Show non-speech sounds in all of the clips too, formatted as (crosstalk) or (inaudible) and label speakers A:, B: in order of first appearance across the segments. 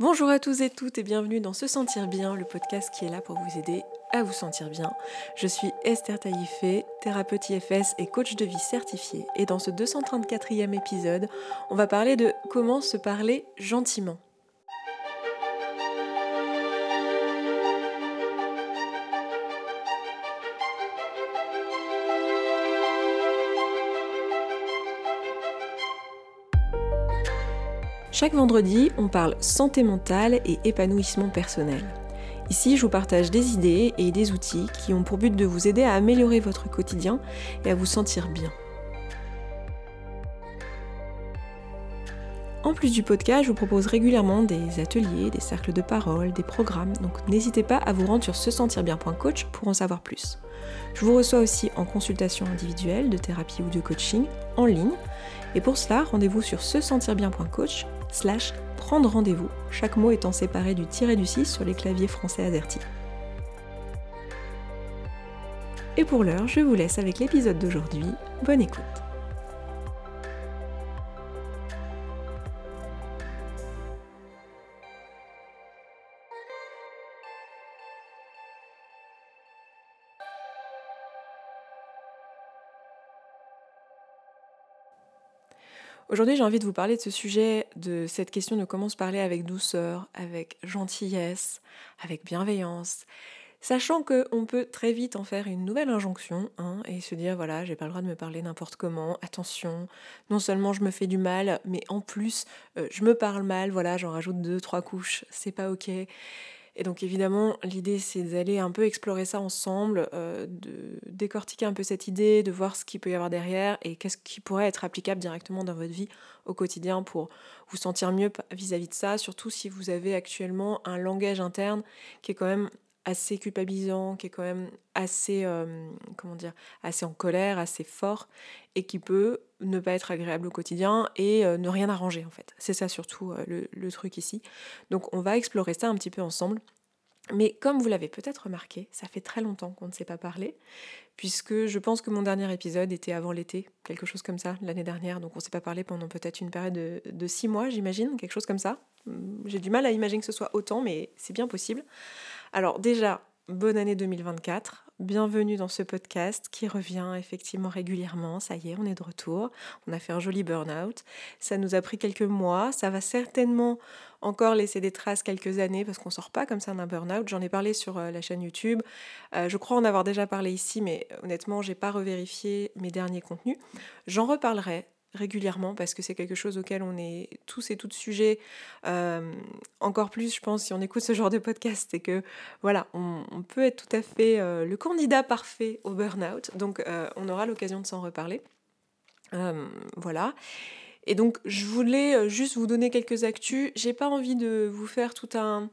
A: Bonjour à tous et toutes et bienvenue dans Se Sentir Bien, le podcast qui est là pour vous aider à vous sentir bien. Je suis Esther Taïfé, thérapeute IFS et coach de vie certifié. Et dans ce 234e épisode, on va parler de comment se parler gentiment. Chaque vendredi, on parle santé mentale et épanouissement personnel. Ici, je vous partage des idées et des outils qui ont pour but de vous aider à améliorer votre quotidien et à vous sentir bien. En plus du podcast, je vous propose régulièrement des ateliers, des cercles de parole, des programmes, donc n'hésitez pas à vous rendre sur se sentir bien.coach pour en savoir plus. Je vous reçois aussi en consultation individuelle, de thérapie ou de coaching en ligne. Et pour cela, rendez-vous sur se sentir bien.coach slash prendre rendez-vous, chaque mot étant séparé du tiré du 6 sur les claviers français AZERTY. Et pour l'heure, je vous laisse avec l'épisode d'aujourd'hui. Bonne écoute. Aujourd'hui, j'ai envie de vous parler de ce sujet, de cette question de comment se parler avec douceur, avec gentillesse, avec bienveillance, sachant qu'on peut très vite en faire une nouvelle injonction hein, et se dire voilà, j'ai pas le droit de me parler n'importe comment, attention, non seulement je me fais du mal, mais en plus euh, je me parle mal, voilà, j'en rajoute deux, trois couches, c'est pas ok. Et donc évidemment, l'idée c'est d'aller un peu explorer ça ensemble, euh, de décortiquer un peu cette idée, de voir ce qu'il peut y avoir derrière et qu'est-ce qui pourrait être applicable directement dans votre vie au quotidien pour vous sentir mieux vis-à-vis de ça, surtout si vous avez actuellement un langage interne qui est quand même assez culpabilisant, qui est quand même assez, euh, comment dire, assez en colère, assez fort, et qui peut ne pas être agréable au quotidien et euh, ne rien arranger en fait. C'est ça surtout euh, le, truc ici. Donc on va explorer ça un petit peu ensemble. Mais comme vous l'avez peut-être remarqué, ça fait très longtemps qu'on ne s'est pas parlé, puisque je pense que mon dernier épisode était avant l'été, quelque chose comme ça, l'année dernière, donc on ne s'est pas parlé pendant peut-être une période de, de six mois, j'imagine, quelque chose comme ça. J'ai du mal à imaginer que ce soit autant, mais c'est bien possible. Alors déjà, bonne année 2024. Bienvenue dans ce podcast qui revient effectivement régulièrement. Ça y est, on est de retour. On a fait un joli burn-out. Ça nous a pris quelques mois. Ça va certainement encore laisser des traces quelques années parce qu'on sort pas comme ça d'un burn-out. J'en ai parlé sur euh, la chaîne YouTube. Euh, je crois en avoir déjà parlé ici, mais honnêtement, j'ai pas revérifié mes derniers contenus. J'en reparlerai régulièrement parce que c'est quelque chose auquel on est tous et toutes sujets. Euh, encore plus, je pense, si on écoute ce genre de podcast, c'est que voilà, on, peut être tout à fait euh, le candidat parfait au burn-out. Donc, euh, on aura l'occasion de s'en reparler. voilà. Et donc, je voulais juste vous donner quelques actus. J'ai pas envie de vous faire tout un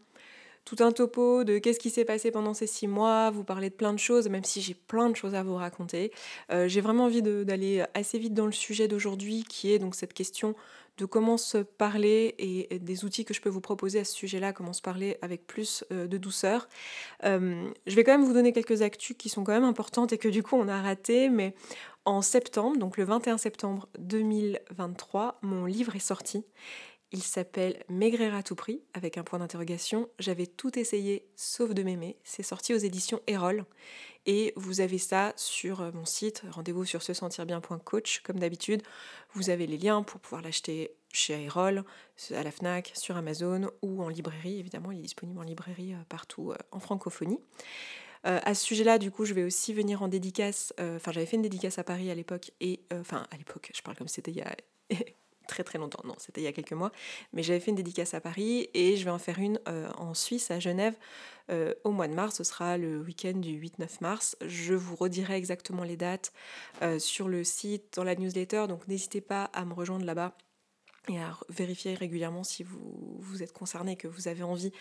A: tout un topo de qu'est-ce qui s'est passé pendant ces six mois, vous parler de plein de choses, même si j'ai plein de choses à vous raconter. Euh, j'ai vraiment envie d'aller assez vite dans le sujet d'aujourd'hui, qui est donc cette question de comment se parler et, des outils que je peux vous proposer à ce sujet-là, comment se parler avec plus euh, de douceur. Euh, je vais quand même vous donner quelques actus qui sont quand même importantes et que du coup on a raté, mais en septembre, donc le 21 septembre 2023, mon livre est sorti. Il s'appelle Maigrir à tout prix, avec un point d'interrogation. J'avais tout essayé sauf de m'aimer. C'est sorti aux éditions Erol. Et vous avez ça sur euh, mon site, rendez-vous sur se sentir bien.coach, comme d'habitude. Vous avez les liens pour pouvoir l'acheter chez Erol, à la Fnac, sur Amazon ou en librairie. Évidemment, il est disponible en librairie euh, partout euh, en francophonie. à ce sujet-là, du coup, je vais aussi venir en dédicace. Enfin, j'avais fait une dédicace à Paris à l'époque, et enfin, à l'époque, je parle comme c'était il y a (laughs) très très longtemps, non, c'était il y a quelques mois, mais j'avais fait une dédicace à Paris et je vais en faire une euh, en Suisse, à Genève, euh, au mois de mars. Ce sera le week-end du 8-9 mars. Je vous redirai exactement les dates euh, sur le site, dans la newsletter, donc n'hésitez pas à me rejoindre là-bas et à vérifier régulièrement si vous, vous êtes concerné, que vous avez envie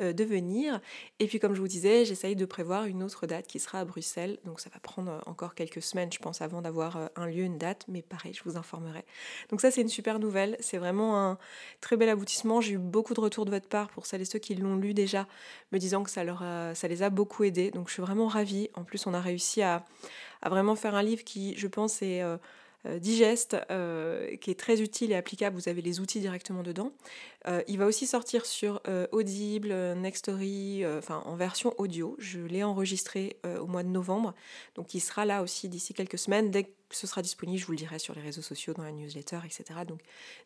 A: euh, de venir. Et puis comme je vous disais, j'essaye de prévoir une autre date qui sera à Bruxelles. Donc ça va prendre encore quelques semaines, je pense, avant d'avoir euh, un lieu, une date. Mais pareil, je vous informerai. Donc ça, c'est une super nouvelle. C'est vraiment un très bel aboutissement. J'ai eu beaucoup de retours de votre part pour celles et ceux qui l'ont lu déjà, me disant que ça, leur ça les a beaucoup aidés. Donc je suis vraiment ravie. En plus, on a réussi à, à vraiment faire un livre qui, je pense, est... Euh, euh, digeste, euh, qui est très utile et applicable. Vous avez les outils directement dedans. Euh, il va aussi sortir sur Audible, Nextory, enfin en version audio. Je l'ai enregistré au mois de novembre, donc il sera là aussi d'ici quelques semaines. Dès ce sera disponible, je vous le dirai sur les réseaux sociaux, dans la newsletter, etc. Donc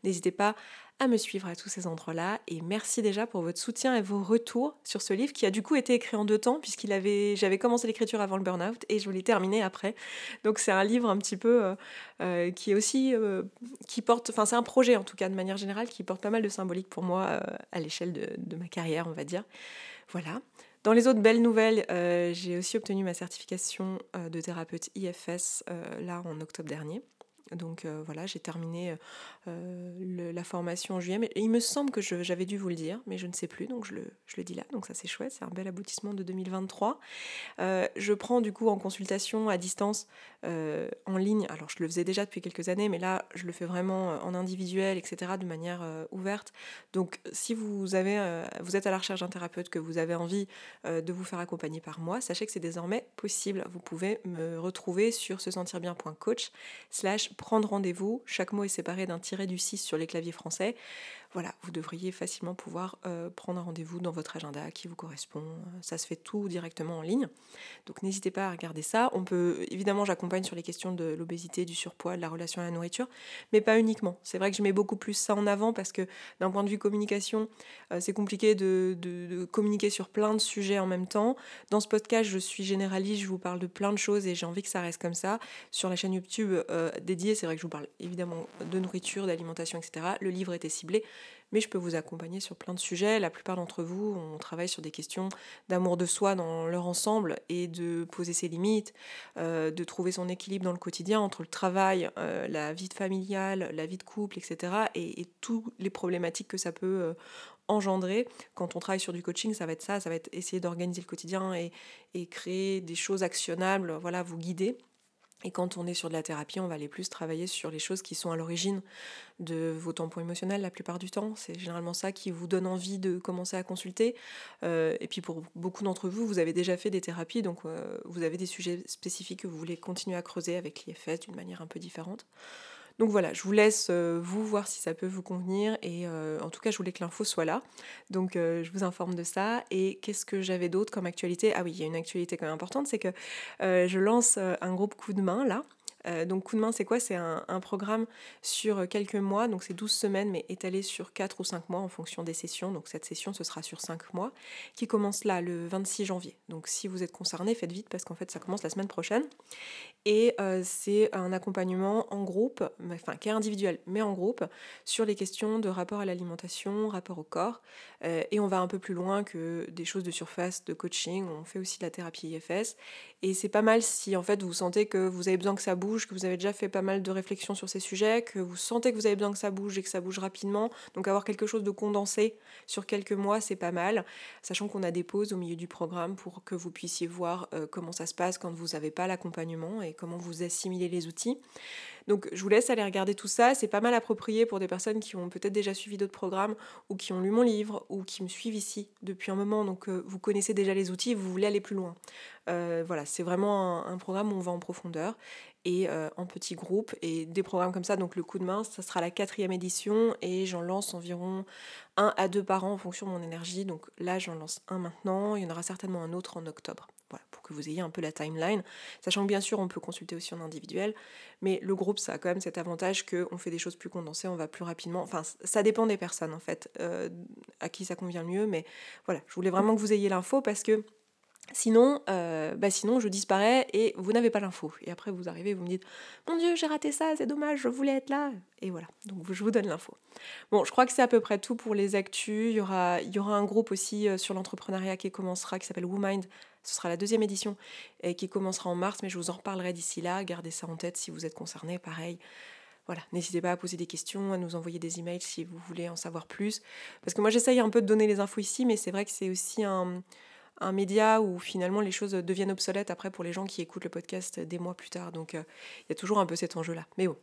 A: n'hésitez pas à me suivre à tous ces endroits-là. Et merci déjà pour votre soutien et vos retours sur ce livre qui a du coup été écrit en deux temps, puisqu'il avait, j'avais commencé l'écriture avant le burn-out et je l'ai terminé après. Donc c'est un livre un petit peu euh, euh, qui est aussi, euh, qui porte, enfin c'est un projet en tout cas de manière générale qui porte pas mal de symbolique pour moi à l'échelle de, de ma carrière, on va dire. Voilà. Dans les autres belles nouvelles, euh, j'ai aussi obtenu ma certification euh, de thérapeute IFS euh, là en octobre dernier. Donc voilà, j'ai terminé la formation en juillet. Mais il me semble que j'avais dû vous le dire, mais je ne sais plus, donc je le, je le dis là. Donc ça c'est chouette, c'est un bel aboutissement de 2023. je prends du coup en consultation à distance euh, en ligne. Alors je le faisais déjà depuis quelques années, mais là je le fais vraiment euh, en individuel, etc., de manière euh, ouverte. Donc si vous, avez, vous êtes à la recherche d'un thérapeute, que vous avez envie de vous faire accompagner par moi, sachez que c'est désormais possible. Vous pouvez me retrouver sur se sentir bien.coach prendre rendez-vous. Chaque mot est séparé d'un tiré du 6 sur les claviers français voilà, vous devriez facilement pouvoir euh, prendre un rendez-vous dans votre agenda qui vous correspond. Ça se fait tout directement en ligne. Donc n'hésitez pas à regarder ça. On peut, évidemment, j'accompagne sur les questions de l'obésité, du surpoids, de la relation à la nourriture, mais pas uniquement. C'est vrai que je mets beaucoup plus ça en avant parce que d'un point de vue communication, euh, c'est compliqué de, communiquer sur plein de sujets en même temps. Dans ce podcast, je suis généraliste, je vous parle de plein de choses et j'ai envie que ça reste comme ça. Sur la chaîne YouTube euh, dédiée, c'est vrai que je vous parle évidemment de nourriture, d'alimentation, etc. Le livre était ciblé mais je peux vous accompagner sur plein de sujets. La plupart d'entre vous, on travaille sur des questions d'amour de soi dans leur ensemble et de poser ses limites, euh, de trouver son équilibre dans le quotidien entre le travail, euh, la vie familiale, la vie de couple, etc. Et, toutes les problématiques que ça peut euh, engendrer. Quand on travaille sur du coaching, ça va être ça, ça va être essayer d'organiser le quotidien et, et créer des choses actionnables, voilà, vous guider. Et quand on est sur de la thérapie, on va aller plus travailler sur les choses qui sont à l'origine de vos tampons émotionnels la plupart du temps. C'est généralement ça qui vous donne envie de commencer à consulter. Euh, et puis pour beaucoup d'entre vous, vous avez déjà fait des thérapies, donc euh, vous avez des sujets spécifiques que vous voulez continuer à creuser avec l'IFS d'une manière un peu différente. Donc voilà, je vous laisse euh, vous voir si ça peut vous convenir et euh, en tout cas je voulais que l'info soit là. Donc euh, je vous informe de ça. Et qu'est-ce que j'avais d'autre comme actualité? Ah oui, il y a une actualité quand même importante, c'est que je lance un groupe coup de main là. Euh, donc coup de main, c'est quoi? C'est un, programme sur quelques mois, donc c'est 12 semaines, mais étalé sur 4 ou 5 mois en fonction des sessions. Donc cette session, ce sera sur 5 mois, qui commence là, le 26 janvier. Donc si vous êtes concerné, faites vite parce qu'en fait, ça commence la semaine prochaine. Et euh, c'est un accompagnement en groupe, enfin qui est individuel, mais en groupe, sur les questions de rapport à l'alimentation, rapport au corps. Euh, et on va un peu plus loin que des choses de surface, de coaching. On fait aussi de la thérapie IFS. Et c'est pas mal si en fait vous sentez que vous avez besoin que ça bouge, que vous avez déjà fait pas mal de réflexions sur ces sujets, que vous sentez que vous avez besoin que ça bouge et que ça bouge rapidement. Donc avoir quelque chose de condensé sur quelques mois, c'est pas mal. Sachant qu'on a des pauses au milieu du programme pour que vous puissiez voir euh, comment ça se passe quand vous n'avez pas l'accompagnement et comment vous assimilez les outils. Donc je vous laisse aller regarder tout ça. C'est pas mal approprié pour des personnes qui ont peut-être déjà suivi d'autres programmes ou qui ont lu mon livre ou qui me suivent ici depuis un moment. Donc euh, vous connaissez déjà les outils, vous voulez aller plus loin. Euh, voilà, c'est vraiment un, programme où on va en profondeur et euh, en petits groupes et des programmes comme ça. Donc le coup de main, ça sera la quatrième édition et j'en lance environ un à deux par an en fonction de mon énergie. Donc là, j'en lance un maintenant. Il y en aura certainement un autre en octobre. Voilà, pour que vous ayez un peu la timeline. Sachant que bien sûr, on peut consulter aussi en individuel, mais le groupe, ça a quand même cet avantage qu'on fait des choses plus condensées, on va plus rapidement. Enfin, ça dépend des personnes en fait, euh, à qui ça convient le mieux. Mais voilà, je voulais vraiment que vous ayez l'info parce que Sinon, euh, bah sinon, je disparais et vous n'avez pas l'info. Et après, vous arrivez, vous me dites Mon Dieu, j'ai raté ça, c'est dommage, je voulais être là. Et voilà, donc je vous donne l'info. Bon, je crois que c'est à peu près tout pour les actus. Il y aura, il y aura un groupe aussi euh, sur l'entrepreneuriat qui commencera, qui s'appelle WoMind. Ce sera la deuxième édition et qui commencera en mars, mais je vous en reparlerai d'ici là. Gardez ça en tête si vous êtes concerné. Pareil, voilà, n'hésitez pas à poser des questions, à nous envoyer des emails si vous voulez en savoir plus. Parce que moi, j'essaye un peu de donner les infos ici, mais c'est vrai que c'est aussi un un média où finalement les choses deviennent obsolètes après pour les gens qui écoutent le podcast des mois plus tard. Donc euh, il y a toujours un peu cet enjeu-là. Mais bon.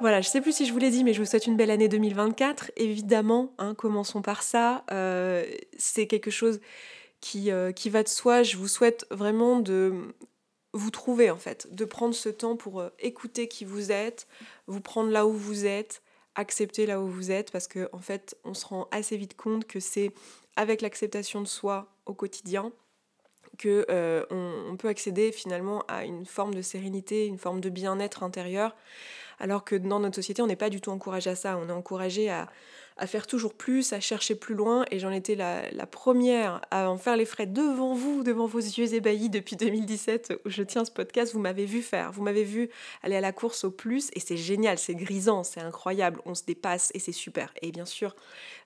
A: Voilà, je sais plus si je vous l'ai dit, mais je vous souhaite une belle année 2024. Évidemment, hein, commençons par ça. Euh, c'est quelque chose euh, qui va de soi. Je vous souhaite vraiment de vous trouver, en fait, de prendre ce temps pour euh, écouter qui vous êtes, vous prendre là où vous êtes, accepter là où vous êtes, parce qu'en en fait, on se rend assez vite compte que c'est avec l'acceptation de soi au quotidien que on, peut accéder finalement à une forme de sérénité, une forme de bien-être intérieur alors que dans notre société, on n'est pas du tout encouragé à ça. On est encouragé à, faire toujours plus, à chercher plus loin, et j'en étais la, première à en faire les frais devant vous, devant vos yeux ébahis depuis (laughs) 2017 où je tiens ce podcast. Vous m'avez vu faire, vous m'avez vu aller à la course au plus, et c'est génial, c'est grisant, c'est incroyable, on se dépasse et c'est super. Et bien sûr,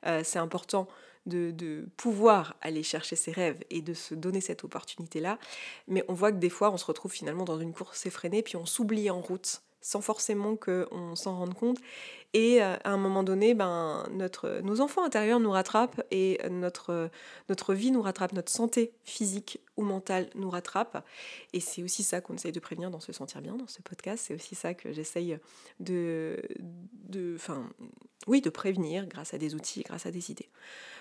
A: euh, c'est important de, de, pouvoir aller chercher ses rêves et de se donner cette opportunité-là. Mais on voit que des fois, on se retrouve finalement dans une course effrénée, puis on s'oublie en route sans forcément qu'on s'en rende compte. Et euh, à un moment donné, ben, notre, nos enfants intérieurs nous rattrapent et notre, notre vie nous rattrape, notre santé physique ou mentale nous rattrape. Et c'est aussi ça qu'on essaye de prévenir dans Se Sentir Bien, dans ce podcast. C'est aussi ça que j'essaye de, de, oui, de prévenir grâce à des outils, grâce à des idées.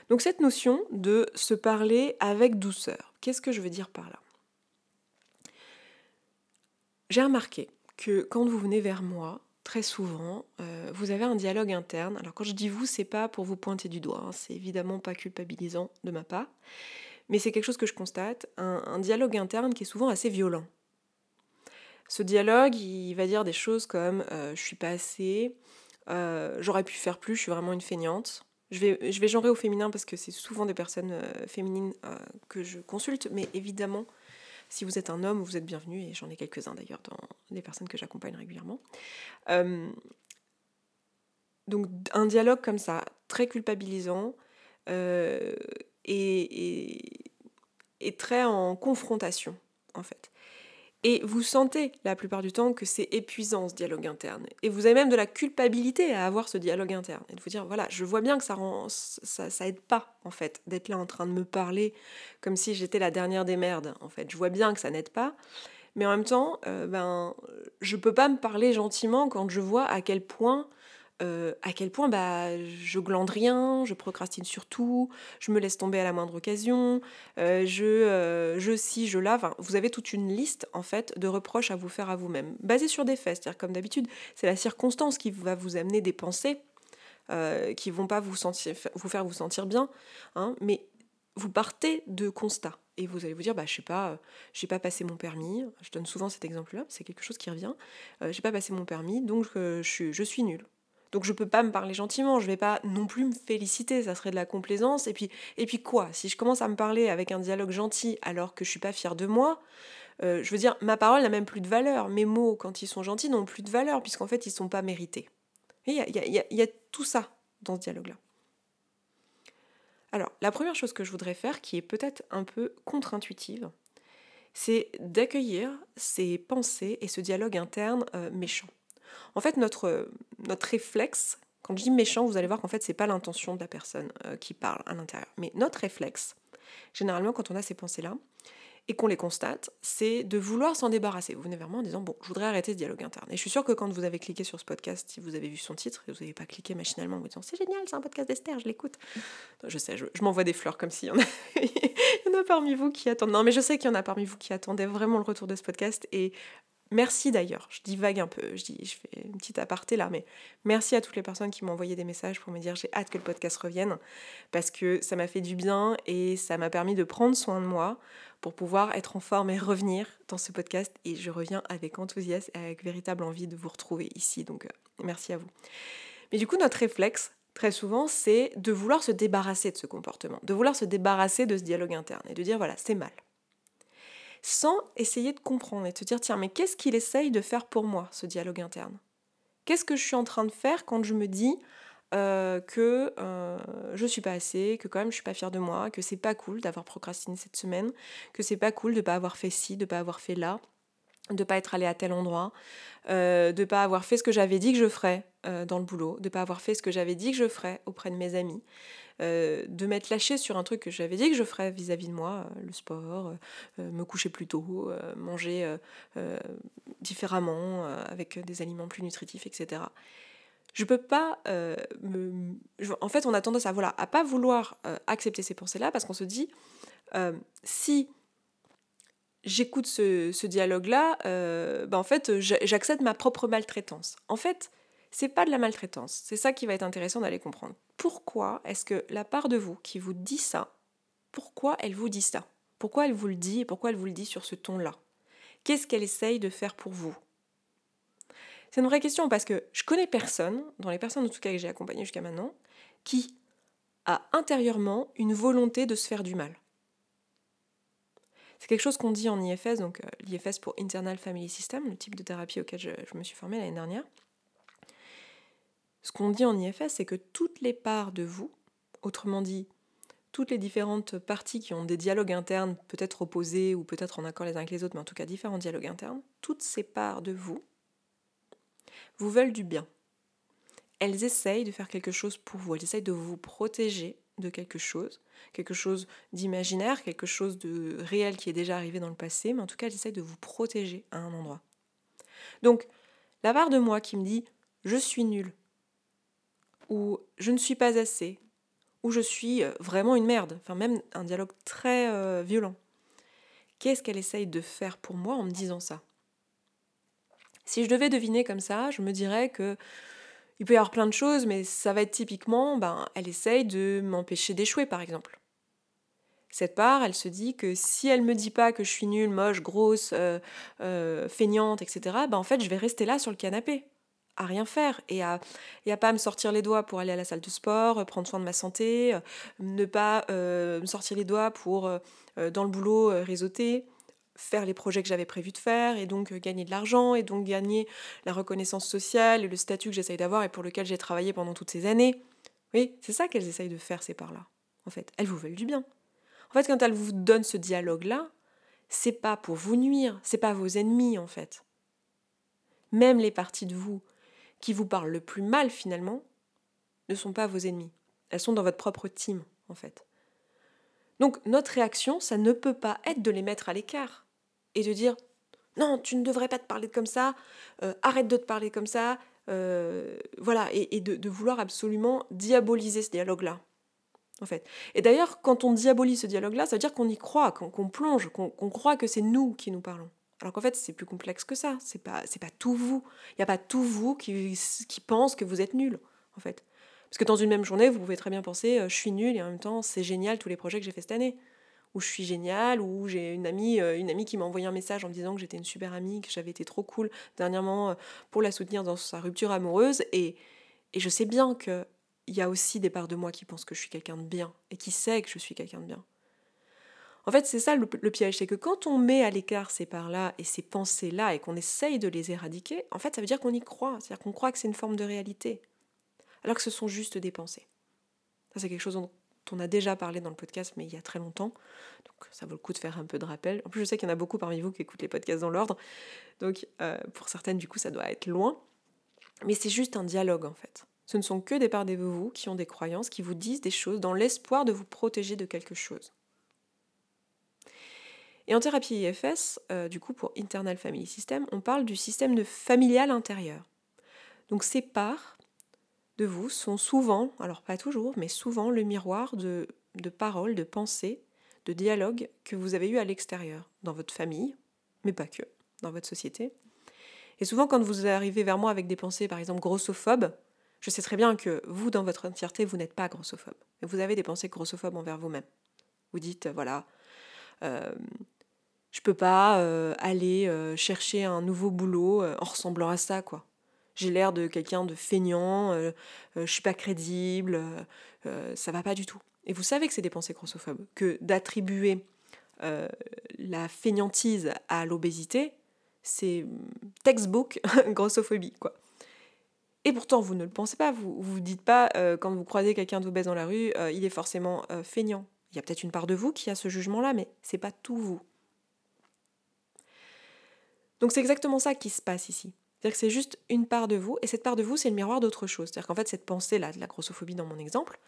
A: Donc cette notion de se parler avec douceur, qu'est-ce que je veux dire par là? J'ai remarqué que quand vous venez vers moi, très souvent, euh, vous avez un dialogue interne. Alors quand je dis vous, c'est pas pour vous pointer du doigt, hein, c'est évidemment pas culpabilisant de ma part, mais c'est quelque chose que je constate, un, dialogue interne qui est souvent assez violent. Ce dialogue, il va dire des choses comme euh, je suis pas assez, euh, j'aurais pu faire plus, je suis vraiment une feignante. Je vais, je vais genrer au féminin parce que c'est souvent des personnes féminines que je consulte, mais évidemment, si vous êtes un homme, vous êtes bienvenu, et j'en ai quelques-uns d'ailleurs dans les personnes que j'accompagne régulièrement. Euh, donc un dialogue comme ça, très culpabilisant, euh, et, et, très en confrontation, en fait. Et vous sentez la plupart du temps que c'est épuisant ce dialogue interne. Et vous avez même de la culpabilité à avoir ce dialogue interne. Et de vous dire, voilà, je vois bien que ça rend, ça, ça aide pas, en fait, d'être là en train de me parler comme si j'étais la dernière des merdes, en fait. Je vois bien que ça n'aide pas. Mais en même temps, euh, ben, je peux pas me parler gentiment quand je vois à quel point euh, à quel point bah, je glande rien, je procrastine sur tout, je me laisse tomber à la moindre occasion, euh, je, euh, je si, je lave. vous avez toute une liste en fait de reproches à vous faire à vous-même, basée sur des faits. C'est-à-dire comme d'habitude, c'est la circonstance qui va vous amener des pensées qui vont pas vous, vous faire vous sentir bien, hein, mais vous partez de constats et vous allez vous dire bah je sais pas j'ai pas passé mon permis je donne souvent cet exemple là c'est quelque chose qui revient j'ai pas passé mon permis donc je, je suis nulle donc je peux pas me parler gentiment, je vais pas non plus me féliciter, ça serait de la complaisance. Et puis, quoi? Si je commence à me parler avec un dialogue gentil alors que je suis pas fière de moi, euh, je veux dire, ma parole n'a même plus de valeur. Mes mots, quand ils sont gentils, n'ont plus de valeur puisqu'en fait, ils sont pas mérités. Il y a, y, y a tout ça dans ce dialogue-là. Alors, la première chose que je voudrais faire, qui est peut-être un peu contre-intuitive, c'est d'accueillir ces pensées et ce dialogue interne euh, méchant. En fait, notre, notre réflexe, quand je dis méchant, vous allez voir qu'en fait, c'est pas l'intention de la personne euh, qui parle à l'intérieur. Mais notre réflexe, généralement, quand on a ces pensées-là, et qu'on les constate, c'est de vouloir s'en débarrasser. Vous venez vers moi en disant, bon, je voudrais arrêter ce dialogue interne. Et je suis sûre que quand vous avez cliqué sur ce podcast, si vous avez vu son titre, et vous n'avez pas cliqué machinalement en vous disant, c'est génial, c'est un podcast d'Esther, je l'écoute. Je sais, je, m'envoie des fleurs comme s'il y en a, (laughs) il y en a parmi vous qui attendent. Non, mais je sais qu'il y en a parmi vous qui attendaient vraiment le retour de ce podcast. Et Merci d'ailleurs, je divague un peu, je, dis, je fais une petite aparté là, mais merci à toutes les personnes qui m'ont envoyé des messages pour me dire j'ai hâte que le podcast revienne, parce que ça m'a fait du bien et ça m'a permis de prendre soin de moi pour pouvoir être en forme et revenir dans ce podcast. Et je reviens avec enthousiasme et avec véritable envie de vous retrouver ici, donc euh, merci à vous. Mais du coup, notre réflexe, très souvent, c'est de vouloir se débarrasser de ce comportement, de vouloir se débarrasser de ce dialogue interne et de dire voilà, c'est mal sans essayer de comprendre et te dire tiens mais qu'est-ce qu'il essaye de faire pour moi ce dialogue interne? Qu'est-ce que je suis en train de faire quand je me dis euh, que euh, je suis pas assez, que quand même je suis pas fière de moi, que c'est pas cool d'avoir procrastiné cette semaine, que c'est pas cool de pas avoir fait ci, de pas avoir fait là, de pas être allé à tel endroit, euh, de pas avoir fait ce que j'avais dit que je ferais euh, dans le boulot, de pas avoir fait ce que j'avais dit que je ferais auprès de mes amis, euh, de m'être lâché sur un truc que j'avais dit que je ferais vis-à-vis de moi, le sport, me coucher plus tôt, manger différemment, avec des aliments plus nutritifs, etc. Je peux pas me... En fait, on a tendance à voilà à pas vouloir accepter ces pensées-là parce qu'on se dit si j'écoute ce, dialogue-là, euh, ben en fait, j'accède ma propre maltraitance. En fait, c'est pas de la maltraitance. C'est ça qui va être intéressant d'aller comprendre. Pourquoi est-ce que la part de vous qui vous dit ça, pourquoi elle vous dit ça? Pourquoi elle vous le dit et pourquoi elle vous le dit sur ce ton-là? Qu'est-ce qu'elle essaye de faire pour vous? C'est une vraie question parce que je connais personne, dans les personnes en tout cas que j'ai accompagnées jusqu'à maintenant, qui a intérieurement une volonté de se faire du mal. C'est quelque chose qu'on dit en IFS, donc euh, l'IFS pour Internal Family System, le type de thérapie auquel je, me suis formée l'année dernière. Ce qu'on dit en IFS, c'est que toutes les parts de vous, autrement dit, toutes les différentes parties qui ont des dialogues internes, peut-être opposés ou peut-être en accord les uns avec les autres, mais en tout cas différents dialogues internes, toutes ces parts de vous vous veulent du bien. Elles essayent de faire quelque chose pour vous, elles essayent de vous protéger de quelque chose, quelque chose d'imaginaire, quelque chose de réel qui est déjà arrivé dans le passé, mais en tout cas, j'essaie de vous protéger à un endroit. Donc, la part de moi qui me dit je suis nul, ou je ne suis pas assez, ou je suis euh, vraiment une merde, enfin même un dialogue très euh, violent. Qu'est-ce qu'elle essaye de faire pour moi en me disant ça? Si je devais deviner comme ça, je me dirais que il peut y avoir plein de choses, mais ça va être typiquement, ben, elle essaye de m'empêcher d'échouer, par exemple. Cette part, elle se dit que si elle me dit pas que je suis nulle, moche, grosse, euh, feignante, etc., ben en fait, je vais rester là sur le canapé, rien faire, et à, et à pas me sortir les doigts pour aller à la salle de sport, prendre soin de ma santé, ne pas euh, me sortir les doigts pour, dans le boulot, réseauter, faire les projets que j'avais prévu de faire et donc euh, gagner de l'argent et donc gagner la reconnaissance sociale et le statut que j'essaye d'avoir et pour lequel j'ai travaillé pendant toutes ces années. Oui, c'est ça qu'elles essayent de faire, ces parts-là. En fait, elles vous veulent du bien. En fait, quand elles vous donnent ce dialogue-là, c'est pas pour vous nuire, c'est pas vos ennemis en fait. Même les parties de vous qui vous parlent le plus mal finalement ne sont pas vos ennemis. Elles sont dans votre propre team en fait. Donc notre réaction, ça ne peut pas être de les mettre à l'écart et de dire non, tu ne devrais pas te parler comme ça, euh, arrête de te parler comme ça, euh, voilà, et, de, vouloir absolument diaboliser ce dialogue-là. En fait. Et d'ailleurs, quand on diabolise ce dialogue-là, ça veut dire qu'on y croit, qu'on plonge, qu'on croit que c'est nous qui nous parlons. Alors qu'en fait, c'est plus complexe que ça. C'est pas, c'est pas tout vous. Il n'y a pas tout vous qui, qui pense que vous êtes nul, en fait. Parce que dans une même journée, vous pouvez très bien penser euh, je suis nul et en même temps c'est génial tous les projets que j'ai fait cette année. Ou je suis génial, ou j'ai une amie, euh, une amie qui m'a envoyé un message en me disant que j'étais une super amie, que j'avais été trop cool dernièrement euh, pour la soutenir dans sa rupture amoureuse. Et, et je sais bien qu'il y a aussi des parts de moi qui pensent que je suis quelqu'un de bien et qui sait que je suis quelqu'un de bien. En fait, c'est ça le, piège, c'est que quand on met à l'écart ces parts-là et ces pensées-là et qu'on essaye de les éradiquer, en fait, ça veut dire qu'on y croit, c'est-à-dire qu'on croit que c'est une forme de réalité alors que ce sont juste des pensées. Ça, c'est quelque chose dont on a déjà parlé dans le podcast, mais il y a très longtemps. Donc, ça vaut le coup de faire un peu de rappel. En plus, je sais qu'il y en a beaucoup parmi vous qui écoutent les podcasts dans l'ordre. Donc, euh, pour certaines, du coup, ça doit être loin. Mais c'est juste un dialogue, en fait. Ce ne sont que des parts de vous qui ont des croyances, qui vous disent des choses dans l'espoir de vous protéger de quelque chose. Et en thérapie IFS, euh, du coup, pour Internal Family System, on parle du système de familial intérieur. Donc, ces parts de vous sont souvent, alors pas toujours, mais souvent le miroir de, paroles, de pensées, de dialogues que vous avez eu à l'extérieur, dans votre famille, mais pas que, dans votre société. Et souvent, quand vous arrivez vers moi avec des pensées, par exemple, grossophobes, je sais très bien que vous, dans votre entièreté, vous n'êtes pas grossophobe. Vous avez des pensées grossophobes envers vous-même. Vous dites, voilà, je peux pas euh, aller euh, chercher un nouveau boulot en ressemblant à ça, quoi j'ai l'air de quelqu'un de feignant, euh, euh, je suis pas crédible, euh, euh, ça va pas du tout. Et vous savez que c'est des pensées grossophobes, que d'attribuer la feignantise à l'obésité, c'est textbook (laughs) grossophobie, quoi. Et pourtant, vous ne le pensez pas, vous vous dites pas, quand vous croisez quelqu'un d'obèse dans la rue, il est forcément feignant. Il y a peut-être une part de vous qui a ce jugement-là, mais c'est pas tout vous. Donc c'est exactement ça qui se passe ici. C'est-à-dire que c'est juste une part de vous, et cette part de vous, c'est le miroir d'autre chose. C'est-à-dire qu'en fait, cette pensée-là, de la grossophobie dans mon exemple,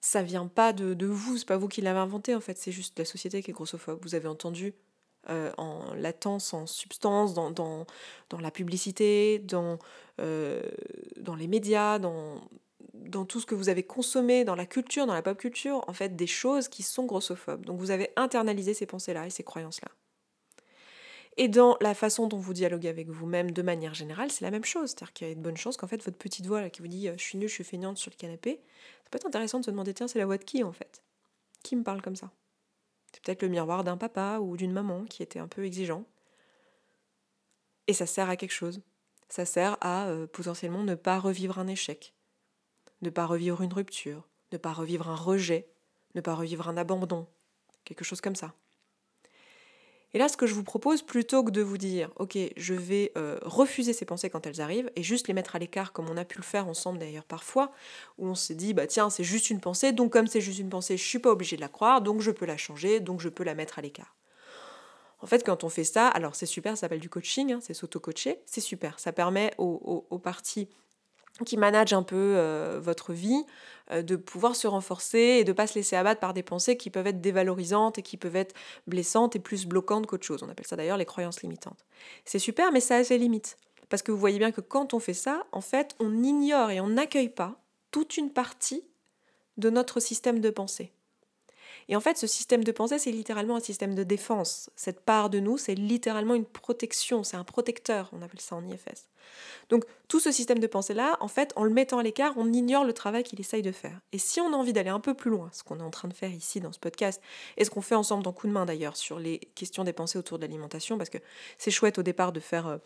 A: ça vient pas de, de vous, c'est pas vous qui l'avez inventé en fait, c'est juste la société qui est grossophobe. Vous avez entendu euh, en latence, en substance, dans, la publicité, euh, dans les médias, dans, dans tout ce que vous avez consommé, dans la culture, dans la pop culture, en fait, des choses qui sont grossophobes. Donc vous avez internalisé ces pensées-là et ces croyances-là. Et dans la façon dont vous dialoguez avec vous-même de manière générale, c'est la même chose. C'est-à-dire qu'il y a de bonnes chances qu'en fait, votre petite voix là, qui vous dit euh, je suis nulle, je suis feignante sur le canapé, ça peut être intéressant de se demander tiens, c'est la voix de qui en fait? Qui me parle comme ça? C'est peut-être le miroir d'un papa ou d'une maman qui était un peu exigeant. Et ça sert à quelque chose. Ça sert à euh, potentiellement ne pas revivre un échec, ne pas revivre une rupture, ne pas revivre un rejet, ne pas revivre un abandon, quelque chose comme ça. Et là, ce que je vous propose, plutôt que de vous dire, ok, je vais euh, refuser ces pensées quand elles arrivent, et juste les mettre à l'écart, comme on a pu le faire ensemble d'ailleurs parfois, où on s'est dit, bah tiens, c'est juste une pensée, donc comme c'est juste une pensée, je suis pas obligé de la croire, donc je peux la changer, donc je peux la mettre à l'écart. En fait, quand on fait ça, alors c'est super, ça s'appelle du coaching, hein, c'est s'auto-coacher, c'est super. Ça permet aux parties qui manage un peu euh, votre vie, euh, de pouvoir se renforcer et de ne pas se laisser abattre par des pensées qui peuvent être dévalorisantes et qui peuvent être blessantes et plus bloquantes qu'autre chose. On appelle ça d'ailleurs les croyances limitantes. C'est super, mais ça a ses limites. Parce que vous voyez bien que quand on fait ça, en fait, on ignore et on n'accueille pas toute une partie de notre système de pensée. Et en fait, ce système de pensée, c'est littéralement un système de défense. Cette part de nous, c'est littéralement une protection, c'est un protecteur, on appelle ça en IFS. Donc tout ce système de pensée-là, en fait, en le mettant à l'écart, on ignore le travail qu'il essaye de faire. Et si on a envie d'aller un peu plus loin, ce qu'on est en train de faire ici dans ce podcast, et ce qu'on fait ensemble dans Coup de main d'ailleurs sur les questions des pensées autour de l'alimentation, parce que c'est chouette au départ de faire... Euh,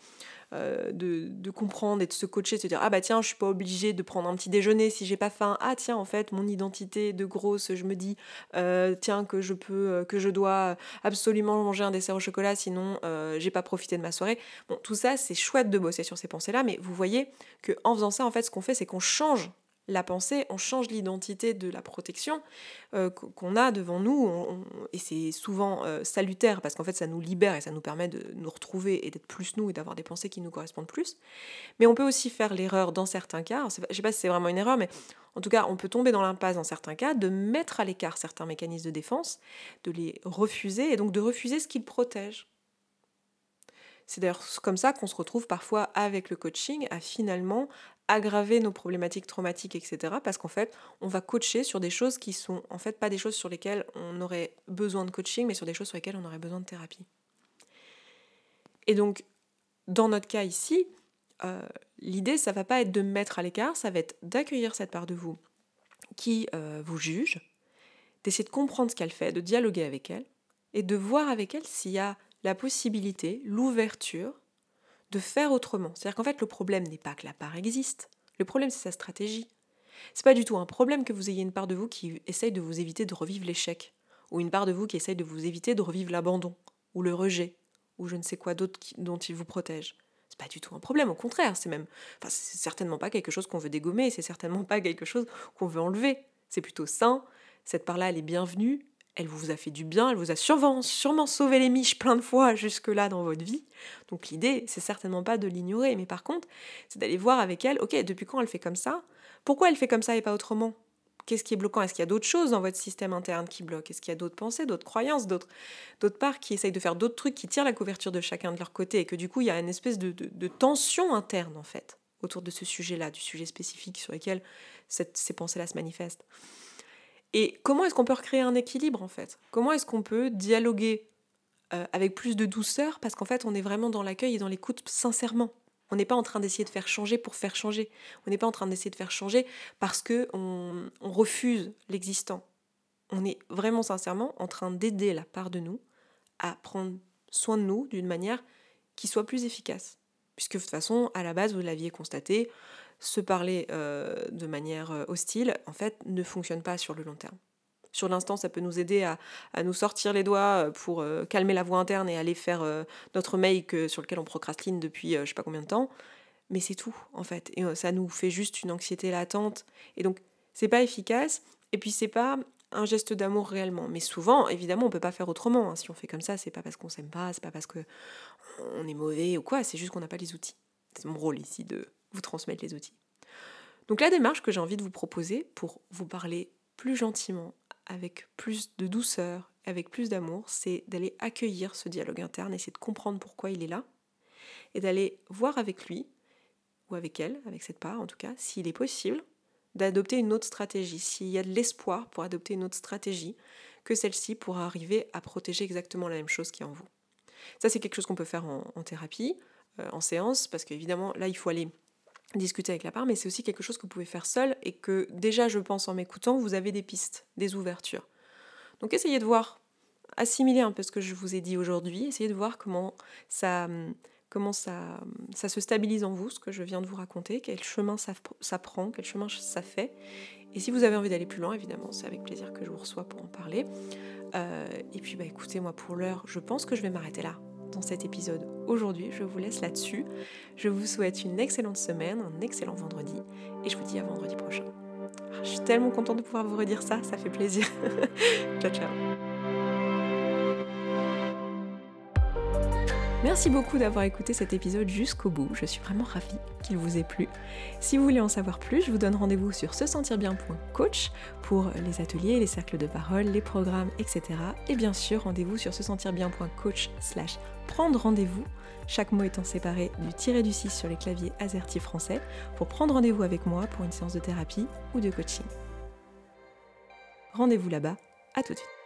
A: euh, de, comprendre et de se coacher, de se dire ah bah tiens je suis pas obligée de prendre un petit déjeuner si j'ai pas faim ah tiens en fait mon identité de grosse je me dis euh, tiens que je peux que je dois absolument manger un dessert au chocolat sinon j'ai pas profité de ma soirée bon tout ça c'est chouette de bosser sur ces pensées là mais vous voyez que en faisant ça en fait ce qu'on fait c'est qu'on change la pensée, on change l'identité de la protection euh, qu'on a devant nous, et c'est souvent euh, salutaire parce qu'en fait ça nous libère et ça nous permet de nous retrouver et d'être plus nous et d'avoir des pensées qui nous correspondent plus. Mais on peut aussi faire l'erreur dans certains cas, je ne sais pas si c'est vraiment une erreur, mais en tout cas on peut tomber dans l'impasse dans certains cas, de mettre à l'écart certains mécanismes de défense, de les refuser et donc de refuser ce qu'ils protègent. C'est d'ailleurs comme ça qu'on se retrouve parfois avec le coaching à finalement aggraver nos problématiques traumatiques, etc. Parce qu'en fait, on va coacher sur des choses qui sont en fait pas des choses sur lesquelles on aurait besoin de coaching, mais sur des choses sur lesquelles on aurait besoin de thérapie. Et donc, dans notre cas ici, euh, l'idée, ça va pas être de mettre à l'écart, ça va être d'accueillir cette part de vous qui euh, vous juge, d'essayer de comprendre ce qu'elle fait, de dialoguer avec elle, et de voir avec elle s'il y a la possibilité, l'ouverture de faire autrement. C'est-à-dire qu'en fait, le problème n'est pas que la part existe. Le problème, c'est sa stratégie. C'est pas du tout un problème que vous ayez une part de vous qui essaye de vous éviter de revivre l'échec, ou une part de vous qui essaye de vous éviter de revivre l'abandon, ou le rejet, ou je ne sais quoi d'autre dont il vous protège. C'est pas du tout un problème, au contraire, c'est même, enfin, c'est certainement pas quelque chose qu'on veut dégommer, c'est certainement pas quelque chose qu'on veut enlever. C'est plutôt sain. Cette part-là, elle est bienvenue, elle vous a fait du bien, elle vous a sûrement, sûrement sauvé les miches plein de fois jusque-là dans votre vie. Donc l'idée, c'est certainement pas de l'ignorer, mais par contre, c'est d'aller voir avec elle, ok, depuis quand elle fait comme ça? Pourquoi elle fait comme ça et pas autrement? Qu'est-ce qui est bloquant? Est-ce qu'il y a d'autres choses dans votre système interne qui bloquent? Est-ce qu'il y a d'autres pensées, d'autres croyances, d'autres, d'autres parts qui essayent de faire d'autres trucs, qui tirent la couverture de chacun de leur côté et que du coup, il y a une espèce de, de, tension interne, en fait, autour de ce sujet-là, du sujet spécifique sur lequel ces pensées-là se manifestent? Et comment est-ce qu'on peut recréer un équilibre en fait? Comment est-ce qu'on peut dialoguer euh, avec plus de douceur? Parce qu'en fait, on est vraiment dans l'accueil et dans l'écoute sincèrement. On n'est pas en train d'essayer de faire changer pour faire changer. On n'est pas en train d'essayer de faire changer parce que on, refuse l'existant. On est vraiment sincèrement en train d'aider la part de nous à prendre soin de nous d'une manière qui soit plus efficace. Puisque de toute façon, à la base, vous l'aviez constaté, se parler euh, de manière euh, hostile, en fait, ne fonctionne pas sur le long terme. Sur l'instant, ça peut nous aider à, nous sortir les doigts euh, pour calmer la voix interne et aller faire notre mail sur lequel on procrastine depuis je sais pas combien de temps. Mais c'est tout, en fait. Et ça nous fait juste une anxiété latente. Et donc, c'est pas efficace. Et puis, c'est pas un geste d'amour réellement. Mais souvent, évidemment, on peut pas faire autrement. Hein. Si on fait comme ça, c'est pas parce qu'on s'aime pas, c'est pas parce que on est mauvais ou quoi, c'est juste qu'on n'a pas les outils. C'est mon rôle ici de transmettre les outils. Donc la démarche que j'ai envie de vous proposer pour vous parler plus gentiment, avec plus de douceur, avec plus d'amour, c'est d'aller accueillir ce dialogue interne, essayer de comprendre pourquoi il est là, et d'aller voir avec lui, ou avec elle, avec cette part en tout cas, s'il est possible d'adopter une autre stratégie, s'il y a de l'espoir pour adopter une autre stratégie que celle-ci pour arriver à protéger exactement la même chose qui est en vous. Ça, c'est quelque chose qu'on peut faire en, thérapie, euh, en séance, parce qu'évidemment, là, il faut aller discuter avec la part, mais c'est aussi quelque chose que vous pouvez faire seul et que déjà, je pense, en m'écoutant, vous avez des pistes, des ouvertures. Donc, essayez de voir, assimiler un peu ce que je vous ai dit aujourd'hui, essayez de voir comment ça se stabilise en vous, ce que je viens de vous raconter, quel chemin ça, ça prend, quel chemin ça fait. Et si vous avez envie d'aller plus loin, évidemment, c'est avec plaisir que je vous reçois pour en parler. Euh, et puis, bah, écoutez, moi, pour l'heure, je pense que je vais m'arrêter là cet épisode aujourd'hui. Je vous laisse là-dessus. Je vous souhaite une excellente semaine, un excellent vendredi, et je vous dis à vendredi prochain. Ah, je suis tellement contente de pouvoir vous redire ça, ça fait plaisir. (laughs) ciao, ciao. Merci beaucoup d'avoir écouté cet épisode jusqu'au bout, je suis vraiment ravie qu'il vous ait plu. Si vous voulez en savoir plus, je vous donne rendez-vous sur se sentir bien.coach pour les ateliers, les cercles de parole, les programmes, etc. Et bien sûr, rendez-vous sur se sentir bien.coach slash prendre rendez-vous, chaque mot étant séparé du tiré du 6 sur les claviers AZERTY français, pour prendre rendez-vous avec moi pour une séance de thérapie ou de coaching. Rendez-vous là-bas, à tout de suite.